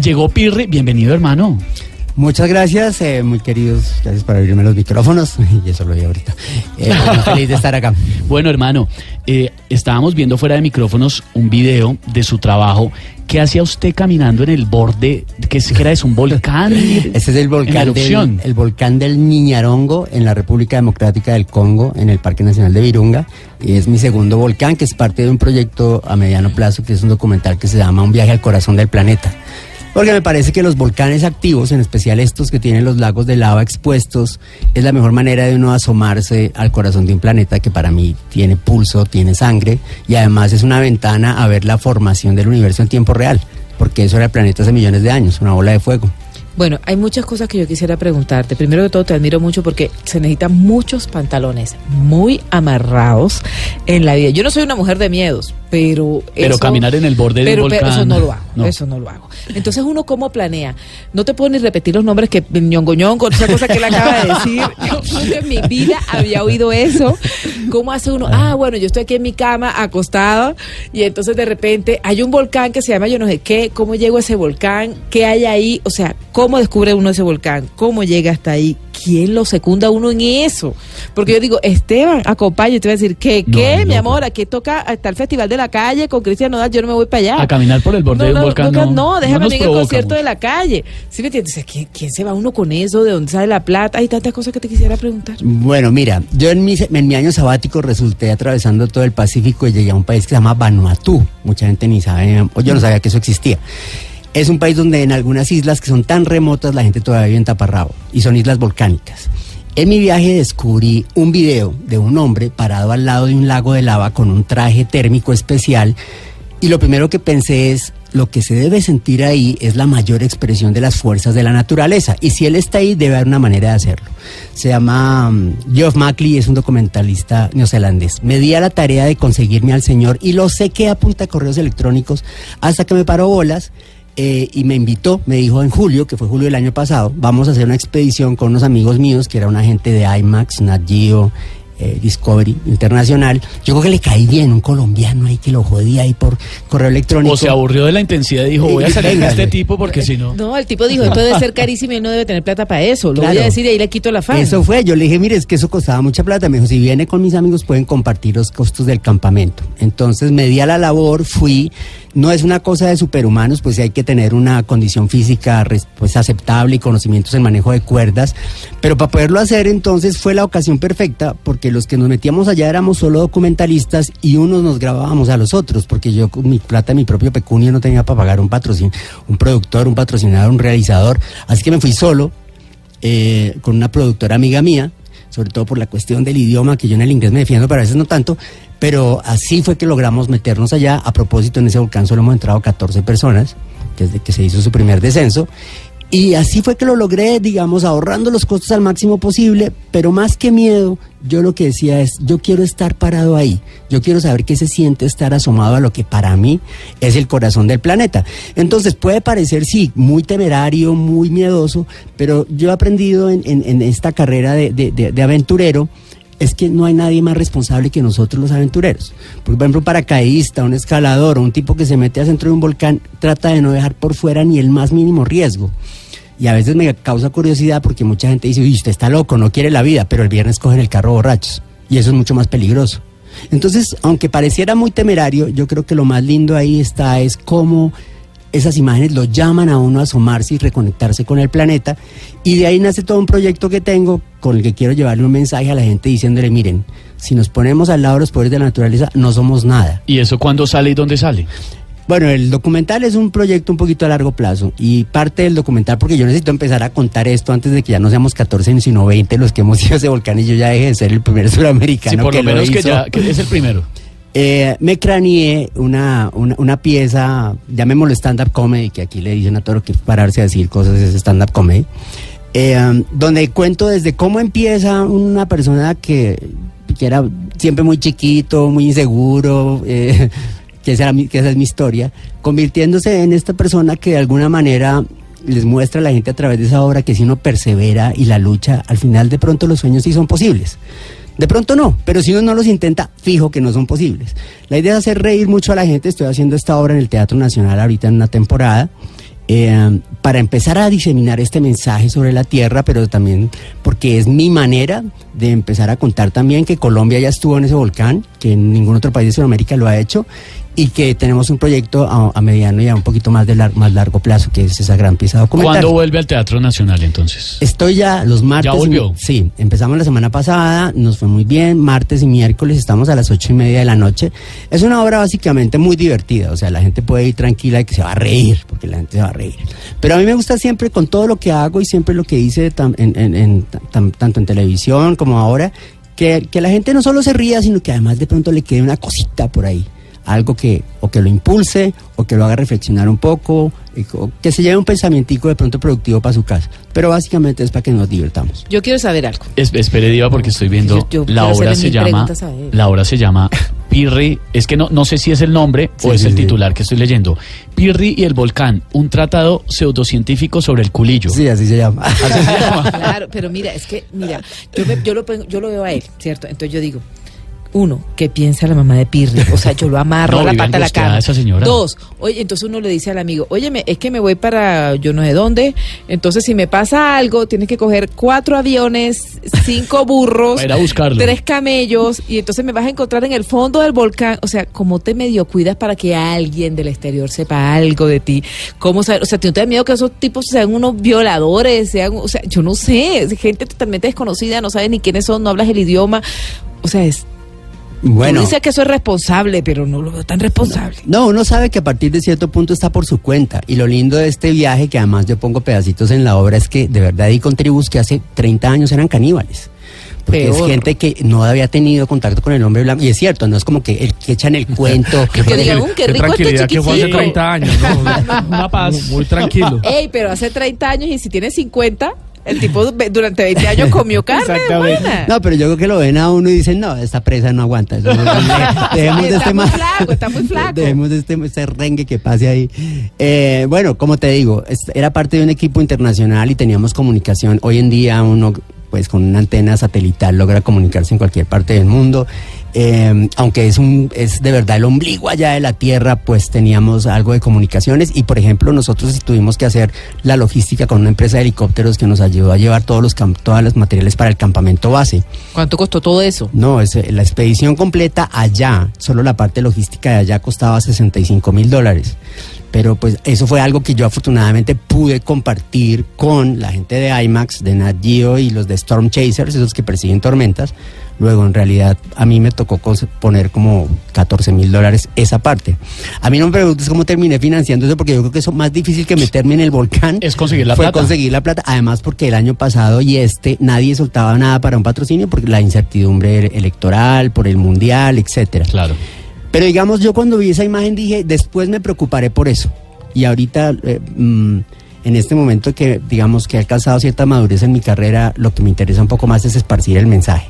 Llegó Pirri, bienvenido hermano. Muchas gracias, eh, muy queridos. Gracias por abrirme los micrófonos. Y eso lo vi ahorita. Eh, muy feliz de estar acá. Bueno hermano, eh, estábamos viendo fuera de micrófonos un video de su trabajo. ¿Qué hacía usted caminando en el borde? ¿Qué es- qué era eso? ¿Un volcán? Este es el volcán, del, el volcán del Niñarongo en la República Democrática del Congo, en el Parque Nacional de Virunga. Y es mi segundo volcán, que es parte de un proyecto a mediano plazo, que es un documental que se llama Un viaje al corazón del planeta. Porque me parece que los volcanes activos, en especial estos que tienen los lagos de lava expuestos, es la mejor manera de uno asomarse al corazón de un planeta que para mí tiene pulso, tiene sangre y además es una ventana a ver la formación del universo en tiempo real, porque eso era el planeta hace millones de años, una bola de fuego. Bueno, hay muchas cosas que yo quisiera preguntarte. Primero que todo, te admiro mucho porque se necesitan muchos pantalones muy amarrados en la vida. Yo no soy una mujer de miedos, pero. Pero caminar en el borde de un pero, pero volcán, eso no lo hago. no. Eso no lo hago. Entonces, uno, ¿cómo planea? No te puedo ni repetir los nombres que ñongo ñongo, esa cosa que él acaba de decir. Yo nunca en mi vida había oído eso. ¿Cómo hace uno? Ah, bueno, yo estoy aquí en mi cama acostada y entonces de repente hay un volcán que se llama yo no sé qué. ¿Cómo llego a ese volcán? ¿Qué hay ahí? O sea, ¿cómo descubre uno ese volcán? ¿Cómo llega hasta ahí? ¿Quién lo secunda uno en eso? Porque yo digo, Esteban, acompaña, y te voy a decir, ¿qué? ¿Qué, no, mi amor? Aquí toca hasta el Festival de la Calle con Cristian Nodal, yo no me voy para allá. A caminar por el borde No, de un no, volcán. no, No, no, déjame en el concierto mucho. de la calle. ¿Sí me entiendes? ¿quién, quién se va uno con eso? ¿De dónde sale la plata? Hay tantas cosas que te quisiera preguntar. Bueno, mira, yo en mi, en mi año sabático resulté atravesando todo el Pacífico y llegué a un país que se llama Vanuatu. Mucha gente ni sabe, o yo no sabía que eso existía. Es un país donde en algunas islas que son tan remotas la gente todavía vive en taparrabo y son islas volcánicas. En mi viaje descubrí un video de un hombre parado al lado de un lago de lava con un traje térmico especial y lo primero que pensé es, lo que se debe sentir ahí es la mayor expresión de las fuerzas de la naturaleza. Y si él está ahí, debe haber una manera de hacerlo. Se llama um, Geoff Mackley, es un documentalista neozelandés. Me di a la tarea de conseguirme al señor y lo sequé a punta de correos electrónicos hasta que me paró bolas. Eh, y me invitó, me dijo en julio, que fue julio del año pasado, vamos a hacer una expedición con unos amigos míos, que era una gente de IMAX, Nat Geo, eh, Discovery Internacional. Yo creo que le caí bien, un colombiano ahí que lo jodía ahí por correo electrónico. O se aburrió de la intensidad y dijo, voy a salir Venga, este tipo porque si no... No, el tipo dijo, esto debe ser carísimo y él no debe tener plata para eso. Lo voy a decir y ahí le quito la fan. Eso fue, yo le dije, mire, es que eso costaba mucha plata. Me dijo, si viene con mis amigos pueden compartir los costos del campamento. Entonces me di a la labor, fui. No es una cosa de superhumanos, pues hay que tener una condición física pues, aceptable y conocimientos en manejo de cuerdas. Pero para poderlo hacer entonces fue la ocasión perfecta porque los que nos metíamos allá éramos solo documentalistas y unos nos grabábamos a los otros porque yo con mi plata, mi propio pecunio no tenía para pagar un patrocinio, un productor, un patrocinador, un realizador. Así que me fui solo eh, con una productora amiga mía, sobre todo por la cuestión del idioma, que yo en el inglés me defiendo, pero a veces no tanto, pero así fue que logramos meternos allá. A propósito, en ese volcán solo hemos entrado 14 personas, desde que se hizo su primer descenso. Y así fue que lo logré, digamos, ahorrando los costos al máximo posible, pero más que miedo, yo lo que decía es, yo quiero estar parado ahí, yo quiero saber qué se siente estar asomado a lo que para mí es el corazón del planeta. Entonces puede parecer, sí, muy temerario, muy miedoso, pero yo he aprendido en, en- en esta carrera de, de- de- de aventurero, es que no hay nadie más responsable que nosotros los aventureros. Por ejemplo, un paracaidista, un escalador o un tipo que se mete a centro de un volcán trata de no dejar por fuera ni el más mínimo riesgo. Y a veces me causa curiosidad porque mucha gente dice, uy, usted está loco, no quiere la vida, pero el viernes cogen el carro borrachos. Y eso es mucho más peligroso. Entonces, aunque pareciera muy temerario, yo creo que lo más lindo ahí está es cómo esas imágenes lo llaman a uno a asomarse y reconectarse con el planeta. Y de ahí nace todo un proyecto que tengo con el que quiero llevarle un mensaje a la gente diciéndole, miren, si nos ponemos al lado de los poderes de la naturaleza, no somos nada. ¿Y eso cuándo sale y dónde sale? Bueno, el documental es un proyecto un poquito a largo plazo y parte del documental, porque yo necesito empezar a contar esto antes de que ya no seamos 14 sino 20 los que hemos ido a ese volcán y yo ya dejé de ser el primer Sí, suramericano por que lo menos que hizo. ya que es el primero. Eh, me craneé una, una, una pieza, llamémoslo stand-up comedy, que aquí le dicen a todo lo que pararse a decir cosas es stand-up comedy, eh, um, donde cuento desde cómo empieza una persona que, que era siempre muy chiquito, muy inseguro, eh, que, esa mi- que esa es mi historia, convirtiéndose en esta persona que de alguna manera les muestra a la gente a través de esa obra que si uno persevera y la lucha, al final de pronto los sueños sí son posibles. De pronto no, pero si uno no los intenta, fijo que no son posibles. La idea es hacer reír mucho a la gente. Estoy haciendo esta obra en el Teatro Nacional ahorita en una temporada. eh, para empezar a diseminar este mensaje sobre la tierra, pero también porque es mi manera de empezar a contar también que Colombia ya estuvo en ese volcán, que ningún otro país de Sudamérica lo ha hecho, y que tenemos un proyecto a, a mediano y a un poquito más de lar- más largo plazo, que es esa gran pieza documental. ¿Cuándo vuelve al Teatro Nacional entonces? Estoy ya los martes. ¿Ya volvió? y- sí, empezamos la semana pasada, nos fue muy bien. Martes y miércoles estamos a las ocho y media de la noche. Es una obra básicamente muy divertida, o sea, la gente puede ir tranquila y que se va a reír, porque la gente se va a reír. Pero a mí me gusta siempre con todo lo que hago y siempre lo que hice tam- en- en- en- tam- tanto en televisión como ahora, que, que la gente no solo se ría, sino que además de pronto le quede una cosita por ahí. Algo que o que lo impulse o que lo haga reflexionar un poco, que se lleve un pensamientico de pronto productivo para su casa. Pero básicamente es para que nos divirtamos. Yo quiero saber algo. Es- espere, Diva, porque estoy viendo. Yo- yo la obra se llama. La obra se llama Pirri. Es que no, no sé si es el nombre Sí, o es sí, el sí. titular que estoy leyendo. Pirri y el volcán, un tratado pseudocientífico sobre el culillo. Sí, así se llama. Así se llama. Claro, pero mira, es que, mira, yo, me- yo, lo, yo lo veo a él, ¿cierto? Entonces yo digo, uno, ¿qué piensa la mamá de Pirri? O sea, yo lo amarro No, a la pata de la señora. Dos, oye, entonces uno le dice al amigo, óyeme, es que me voy para yo no sé dónde, entonces si me pasa algo, tienes que coger cuatro aviones, cinco burros, a tres camellos, y entonces me vas a encontrar en el fondo del volcán. O sea, ¿cómo te medio cuidas para que alguien del exterior sepa algo de ti? ¿Cómo saber? O sea, ¿tú no te da miedo que esos tipos sean unos violadores? Sean, o sea, yo no sé, gente totalmente desconocida, no sabes ni quiénes son, no hablas el idioma. O sea, es. Bueno. Tú dices que eso es responsable, pero no lo veo tan responsable. No, uno sabe que a partir de cierto punto está por su cuenta. Y lo lindo de este viaje, que además yo pongo pedacitos en la obra, es que de verdad di con tribus que hace 30 años eran caníbales. Porque es gente que no había tenido contacto con el hombre blanco. Y es cierto, no es como que el que echan el cuento. Que digan, "Mm, qué rico este tranquilidad que fue hace chiquitico". 30 años, ¿no? Una paz. Muy, muy tranquilo. Ey, pero hace 30 años y si tiene 50, el tipo durante 20 años comió carne. buena. No, pero yo creo que lo ven a uno y dicen, no, esta presa no aguanta. Eso- Dejemos de Está este muy flaco, está muy flaco. Dejemos de este, este rengue que pase ahí. Eh, bueno, como te digo, era parte de un equipo internacional y teníamos comunicación. Hoy en día uno, pues con una antena satelital logra comunicarse en cualquier parte del mundo. Eh, aunque es un es de verdad el ombligo allá de la tierra, pues teníamos algo de comunicaciones y por ejemplo nosotros tuvimos que hacer la logística con una empresa de helicópteros que nos ayudó a llevar todos los todos los materiales para el campamento base. ¿Cuánto costó todo eso? No, es, eh, la expedición completa allá, solo la parte logística de allá costaba 65 mil dólares. Pero pues eso fue algo que yo afortunadamente pude compartir con la gente de IMAX, de Nat Geo y los de Storm Chasers, esos que persiguen tormentas. Luego, en realidad, a mí me tocó poner como 14 mil dólares esa parte. A mí no me preguntes cómo terminé financiando eso, porque yo creo que eso más difícil que meterme en el volcán Es conseguir la fue plata. conseguir la plata. Además, porque el año pasado y este nadie soltaba nada para un patrocinio, porque la incertidumbre electoral, por el mundial, etcétera. Claro. Pero digamos, yo cuando vi esa imagen dije, después me preocuparé por eso. Y ahorita, eh, mm, en este momento que digamos que he alcanzado cierta madurez en mi carrera, lo que me interesa un poco más es esparcir el mensaje.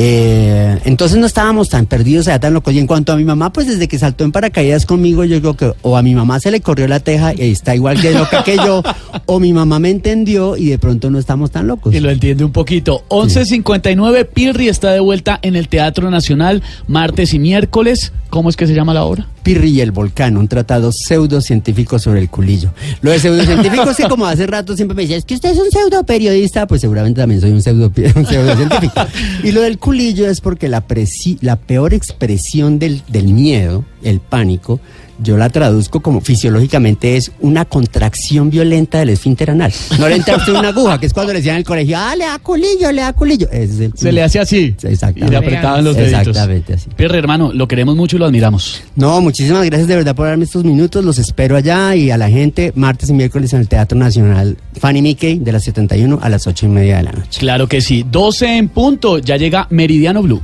Eh, entonces no estábamos tan perdidos, allá tan locos. Y en cuanto a mi mamá, pues desde que saltó en paracaídas conmigo, yo creo que o a mi mamá se le corrió la teja y está igual que loca que yo, o mi mamá me entendió y de pronto no estamos tan locos. Y lo entiende un poquito. 11.59, Pirri está de vuelta en el Teatro Nacional, martes y miércoles. ¿Cómo es que se llama la obra? Pirri y el volcán, un tratado pseudocientífico sobre el culillo. Lo de pseudocientífico es que como hace rato siempre me decía, es que usted es un pseudo periodista, pues seguramente también soy un un pseudocientífico. Y lo del culillo es porque la, presi- la peor expresión del, del miedo, el pánico, yo la traduzco como fisiológicamente es una contracción violenta del esfínter anal. No le entra usted una aguja, que es cuando le decían en el colegio, ah, le da culillo, le da culillo. Ese es el Se le hace así. Sí, exactamente. Y le apretaban los deditos. Exactamente así. Pirri, hermano, lo queremos mucho y lo admiramos. No, muchísimas gracias de verdad por darme estos minutos. Los espero allá y a la gente martes y miércoles en el Teatro Nacional Fanny Mickey de las 71 a las 8 y media de la noche. Claro que sí. 12 en punto. Ya llega Meridiano Blue.